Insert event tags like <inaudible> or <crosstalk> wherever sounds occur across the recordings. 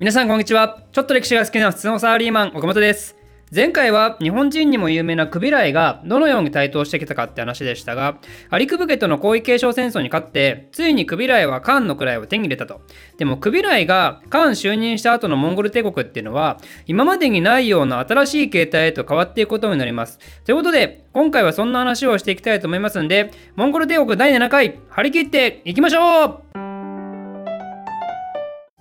皆さんこんにちは。ちょっと歴史が好きな普通のサラリーマン、岡本です。前回は日本人にも有名なクビライがどのように台頭してきたかって話でしたが、アリクブ家との皇位継承戦争に勝って、ついにクビライはカンの位を手に入れたと。でもクビライがカン就任した後のモンゴル帝国っていうのは、今までにないような新しい形態へと変わっていくことになります。ということで、今回はそんな話をしていきたいと思いますんで、モンゴル帝国第7回、張り切っていきましょう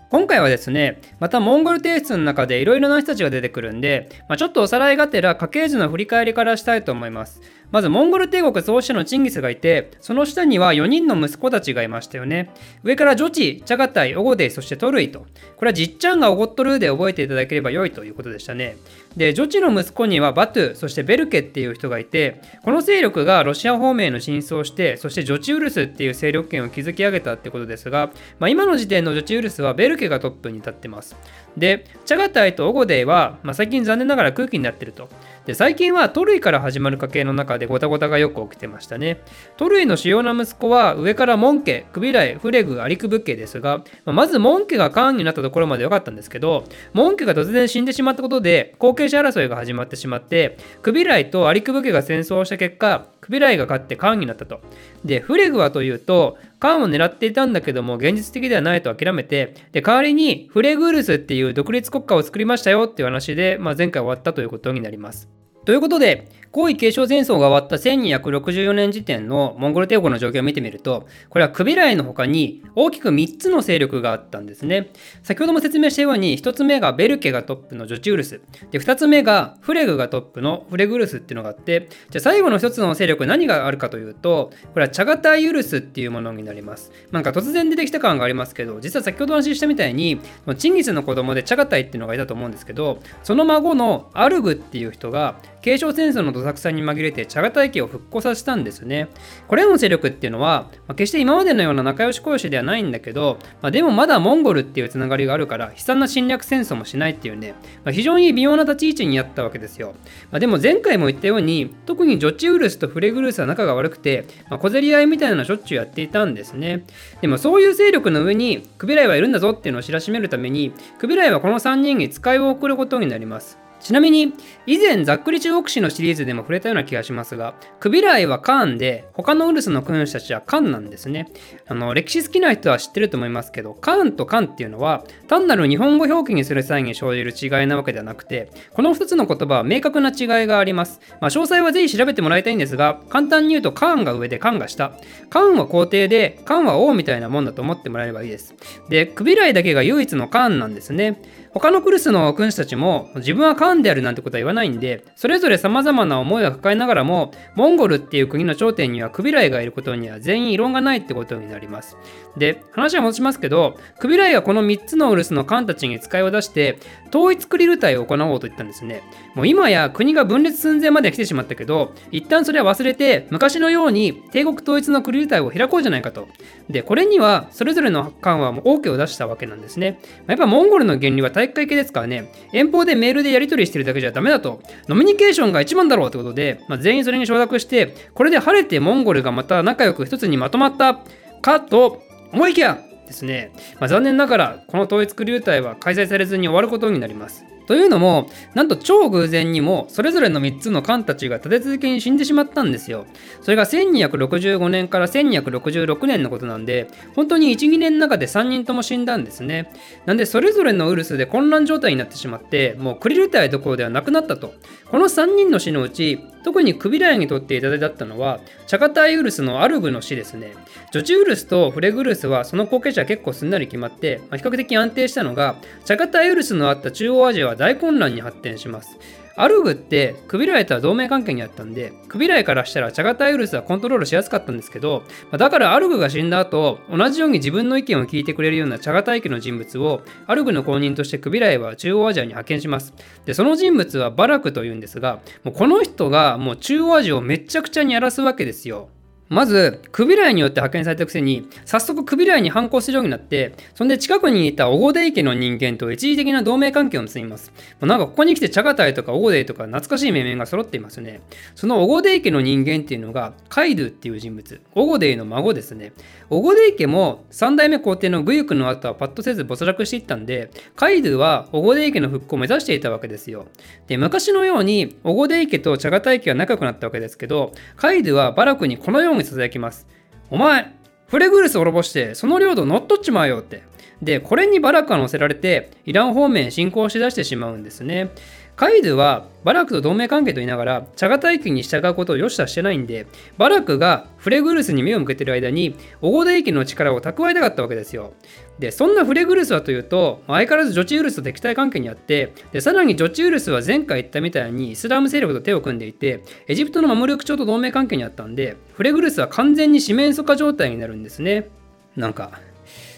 今回はですね、またモンゴル提出の中でいろいろな人たちが出てくるんで、まあ、ちょっとおさらいがてら家系図の振り返りからしたいと思います。まずモンゴル帝国創始者のチンギスがいて、その下には4人の息子たちがいましたよね。上からジョチ、チャガタイ、オゴデイ、そしてトルイと。これはじっちゃんがおごっとるで覚えていただければ良いということでしたね。で、ジョチの息子にはバトゥ、そしてベルケっていう人がいて、この勢力がロシア方面への進出をして、そしてジョチウルスっていう勢力圏を築き上げたってことですが、まあ、今の時点のジョチウルスはベルケ家がトップに立ってます。で、チャガタイとオゴデイは、まあ、最近残念ながら空気になってると。で最近はトルイから始まる家系の中でゴタゴタがよく起きてましたね。トルイの主要な息子は上からモン家、クビライ、フレグ、アリクブ家ですが、まあ、まずモン家がカーンになったところまで良かったんですけど、モン家が突然死んでしまったことで後継者争いが始まってしまって、クビライとアリクブ家が戦争した結果、クビライが勝ってカーンになったと。で、フレグはというと、カンを狙っていたんだけども、現実的ではないと諦めて、で、代わりにフレグウルスっていう独立国家を作りましたよっていう話で、まあ、前回終わったということになります。ということで、皇位継承戦争が終わった1264年時点のモンゴル帝国の状況を見てみると、これはクビライの他に大きく3つの勢力があったんですね。先ほども説明したように、1つ目がベルケがトップのジョチウルス。で、2つ目がフレグがトップのフレグルスっていうのがあって、じゃあ最後の1つの勢力何があるかというと、これはチャガタイユルスっていうものになります。なんか突然出てきた感がありますけど、実は先ほどお話ししたみたいに、チンギスの子供でチャガタイっていうのがいたと思うんですけど、その孫のアルグっていう人が、継承戦争のどさくさに紛れてチャガタイ家を復興させたんですね。これらの勢力っていうのは、まあ、決して今までのような仲良し小しではないんだけど、まあ、でもまだモンゴルっていうつながりがあるから悲惨な侵略戦争もしないっていうね、まあ、非常に微妙な立ち位置にあったわけですよ。までも前回も言ったように、特にジョチウルスとフレグルスは仲が悪くて、ま小競り合いみたいなのしょっちゅうやっていたんですね。でもそういう勢力の上にクビライはいるんだぞっていうのを知らしめるために、クビライはこの3人に使いを送ることになります。ちなみに、以前ざっくり中国史のシリーズでも触れたような気がしますが、クビライはカーンで、他のウルスの君主たちはカンなんですね。あの、歴史好きな人は知ってると思いますけど、カーンとカンっていうのは、単なる日本語表記にする際に生じる違いなわけではなくて、この2つの言葉は明確な違いがあります。まあ、詳細はぜひ調べてもらいたいんですが、簡単に言うとカーンが上でカンが下。カーンは皇帝で、カンは王みたいなもんだと思ってもらえればいいです。で、クビライだけが唯一のカーンなんですね。他のクルスの君主たちも自分はカーンであるなんてことは言わないんで、それぞれ様々な思いを抱えながらも、モンゴルっていう国の頂点にはクビライがいることには全員異論がないってことになります。で、話は戻しますけど、クビライはこの3つのウルスのカンたちに使いを出して、統一クリル隊を行おうと言ったんですね。もう今や国が分裂寸前まで来てしまったけど、一旦それは忘れて、昔のように帝国統一のクリル隊を開こうじゃないかと。で、これにはそれぞれの艦はもう OK を出したわけなんですね。まやっぱモンゴルの原理は大体育会系ですからね、遠方でメールでやり取りしてるだけじゃダメだと、ノミニケーションが一番だろうってことで、まあ、全員それに承諾して、これで晴れてモンゴルがまた仲良く一つにまとまったかと思いきやですね、まあ、残念ながらこの統一クリュー隊は開催されずに終わることになります。というのも、なんと超偶然にも、それぞれの3つの艦たちが立て続けに死んでしまったんですよ。それが1265年から1266年のことなんで、本当に1、2年の中で3人とも死んだんですね。なんで、それぞれのウイルスで混乱状態になってしまって、もうクリル隊どころではなくなったと。この3人の死のうち、特にクビライにとっていただったのは、チャカタイウルスのアルブの死ですね。ジョチウルスとフレグルスはその後継者結構すんなり決まって、まあ、比較的安定したのが、チャカタイウルスのあった中央アジアは大混乱に発展します。アルグってクビライとは同盟関係にあったんで、クビライからしたらチャガタイウルスはコントロールしやすかったんですけど、だからアルグが死んだ後、同じように自分の意見を聞いてくれるようなチャガタイ家の人物を、アルグの後任としてクビライは中央アジアに派遣します。で、その人物はバラクというんですが、もうこの人がもう中央アジアをめちゃくちゃに荒らすわけですよ。まず、クビライによって派遣されたくせに、早速クビライに反抗するようになって、そんで近くにいたオゴデイ家の人間と一時的な同盟関係を結びます。なんかここに来てチャガタイとかオゴデイとか懐かしい面々が揃っていますね。そのオゴデイ家の人間っていうのが、カイドゥっていう人物。オゴデイの孫ですね。オゴデイ家も三代目皇帝のグユクの後はパッとせず没落していったんで、カイドゥはオゴデイ家の復興を目指していたわけですよ。で、昔のようにオゴデイ家とチャガタイ家は仲良くなったわけですけど、カイドゥはバラクにこのように囁きます。お前、フレグルス滅ぼして、その領土乗っ取っちまうよって。で、これにバラクが乗せられて、イラン方面へ進行しだしてしまうんですね。カイドゥはバラクと同盟関係と言いながら、チャガ大君に従うことを良しとしてないんで、バラクがフレグルスに目を向けている間に、オゴデイ家の力を蓄えたかったわけですよ。で、そんなフレグルスはというと、相変わらずジョチウルスと敵対関係にあって、で、さらにジョチウルスは前回言ったみたいにイスラム勢力と手を組んでいて、エジプトのマムルク朝と同盟関係にあったんで、フレグルスは完全に四面楚歌状態になるんですね。なんか、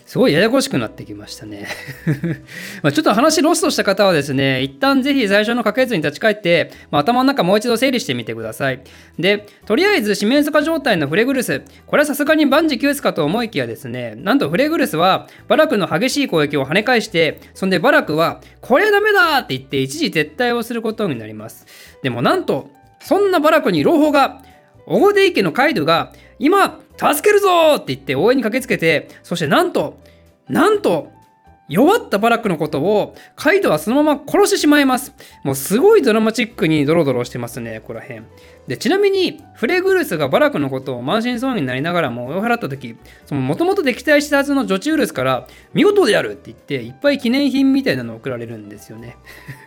すごいややこしくなってきましたね <laughs> まちょっと話ロストした方はですね、一旦ぜひ最初の家系図に立ち返って、まあ、頭の中もう一度整理してみてください。で、とりあえず四面楚歌状態のフレグルス、これはさすがに万事休すかと思いきやですね、なんとフレグルスはバラクの激しい攻撃を跳ね返して、そんでバラクは、これダメだって言って一時撤退をすることになります。でもなんと、そんなバラクに朗報が、オゴデイ家のカイドが、今、助けるぞって言って応援に駆けつけて、そしてなんと、なんと、弱ったバラクのことをカイドはそのまま殺してしまいます。もうすごいドラマチックにドロドロしてますね、ここら辺。で、ちなみに、フレグルスがバラクのことを満身創痍になりながらも追い払った時、そのもともと敵対したはずのジョチウルスから、見事であるって言って、いっぱい記念品みたいなのを送られるんですよね。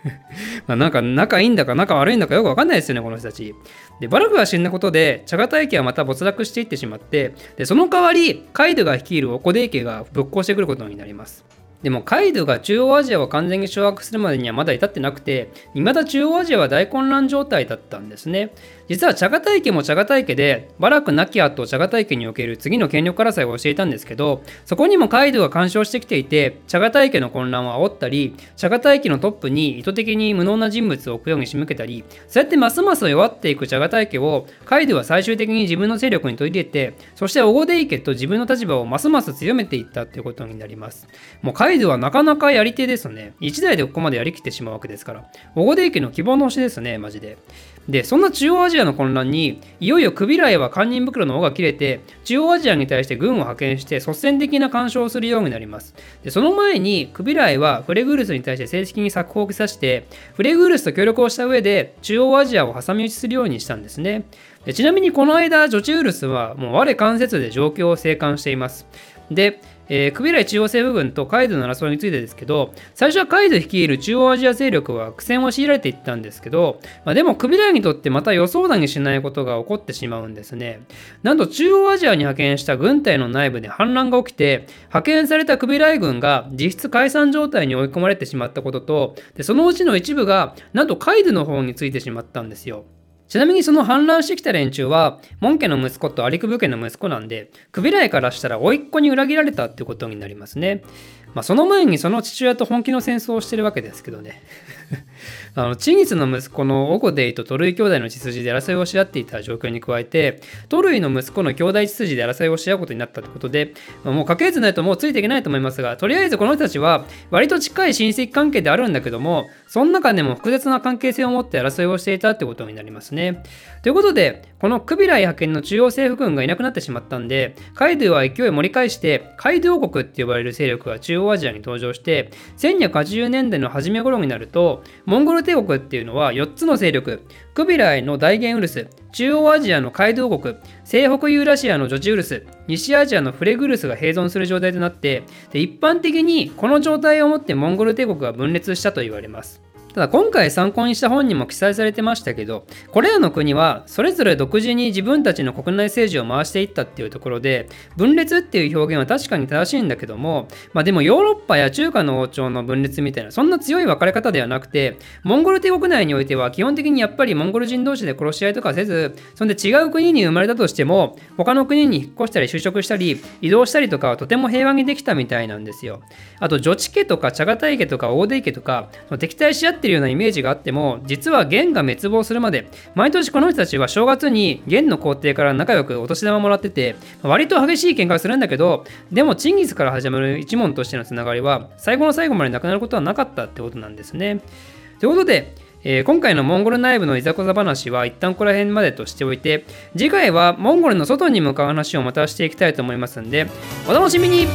<laughs> まあなんか仲いいんだか仲悪いんだかよくわかんないですよね、この人たち。で、バラクが死んだことで、チャガタイ家はまた没落していってしまって、で、その代わり、カイドが率いるオコデイ家が復興してくることになります。でもカイドが中央アジアを完全に掌握するまでにはまだ至ってなくて、未だ中央アジアは大混乱状態だったんですね。実はチャガタイ家もチャガタイ家で、バラク亡き後チャガタイ家における次の権力争いを教えたんですけど、そこにもカイドウが干渉してきていて、チャガタイ家の混乱を煽ったり、チャガタイ家のトップに意図的に無能な人物を置くように仕向けたり、そうやってますます弱っていくチャガタイ家を、カイドウは最終的に自分の勢力に取り入れて、そしてオゴデイ家と自分の立場をますます強めていったということになります。もうカイドウはなかなかやり手ですね。1台でここまでやりきってしまうわけですから。オゴデイ家の希望の星ですね、マジで。で、そんな中央アジアの混乱に、いよいよクビライは堪忍袋の尾が切れて、中央アジアに対して軍を派遣して率先的な干渉をするようになります。で、その前に、クビライはフレグルスに対して正式に作法をさして、フレグルスと協力をした上で、中央アジアを挟み撃ちするようにしたんですね。でちなみにこの間、ジョチウルスはもう我関節で状況を静観しています。で、えー、クビライ中央政府軍とカイドの争いについてですけど、最初はカイド率いる中央アジア勢力は苦戦を強いられていったんですけど、まあ、でもクビライにとってまた予想だにしないことが起こってしまうんですね。なんと中央アジアに派遣した軍隊の内部で反乱が起きて、派遣されたクビライ軍が実質解散状態に追い込まれてしまったことと、でそのうちの一部がなんとカイドの方についてしまったんですよ。ちなみにその反乱してきた連中は、門家の息子とアリクブ家の息子なんで、クビライからしたら甥っ子に裏切られたってことになりますね。まあ、その前にその父親と本気の戦争をしてるわけですけどね。<laughs> あのチンギスの息子のオゴデイとトルイ兄弟の血筋で争いをし合っていた状況に加えてトルイの息子の兄弟血筋で争いをし合うことになったということで、もう家系図ないともうついていけないと思いますがとりあえずこの人たちは割と近い親戚関係であるんだけどもその中でも複雑な関係性を持って争いをしていたってことになりますね。ということでこのクビライ派遣の中央政府軍がいなくなってしまったんでカイドゥは勢い盛り返してカイドゥ王国って呼ばれる勢力が中央アジアに登場して1280年代の初め頃になるとモンゴル帝国っていうのは4つの勢力、クビライの大元ウルス、中央アジアのカイドウ国、西北ユーラシアのジョチウルス、西アジアのフレグルスが併存する状態となって、で一般的にこの状態をもってモンゴル帝国が分裂したと言われます。ただ今回参考にした本にも記載されてましたけど、これらの国はそれぞれ独自に自分たちの国内政治を回していったっていうところで、分裂っていう表現は確かに正しいんだけども、まあでもヨーロッパや中華の王朝の分裂みたいな、そんな強い分かれ方ではなくて、モンゴル帝国内においては基本的にやっぱりモンゴル人同士で殺し合いとかせず、そんで違う国に生まれたとしても、他の国に引っ越したり就職したり、移動したりとかはとても平和にできたみたいなんですよ。あと、女地家とか茶タ家とか大出家とか、敵対し合ってってるようなイメージがあっても実は元が滅亡するまで毎年この人たちは正月に元の皇帝から仲良くお年玉もらってて割と激しい喧嘩をするんだけどでもチンギスから始まる一門としてのつながりは最後の最後までなくなることはなかったってことなんですね。ということでえー、今回のモンゴル内部のいざこざ話は一旦ここら辺までとしておいて次回はモンゴルの外に向かう話をまたしていきたいと思いますんでお楽しみに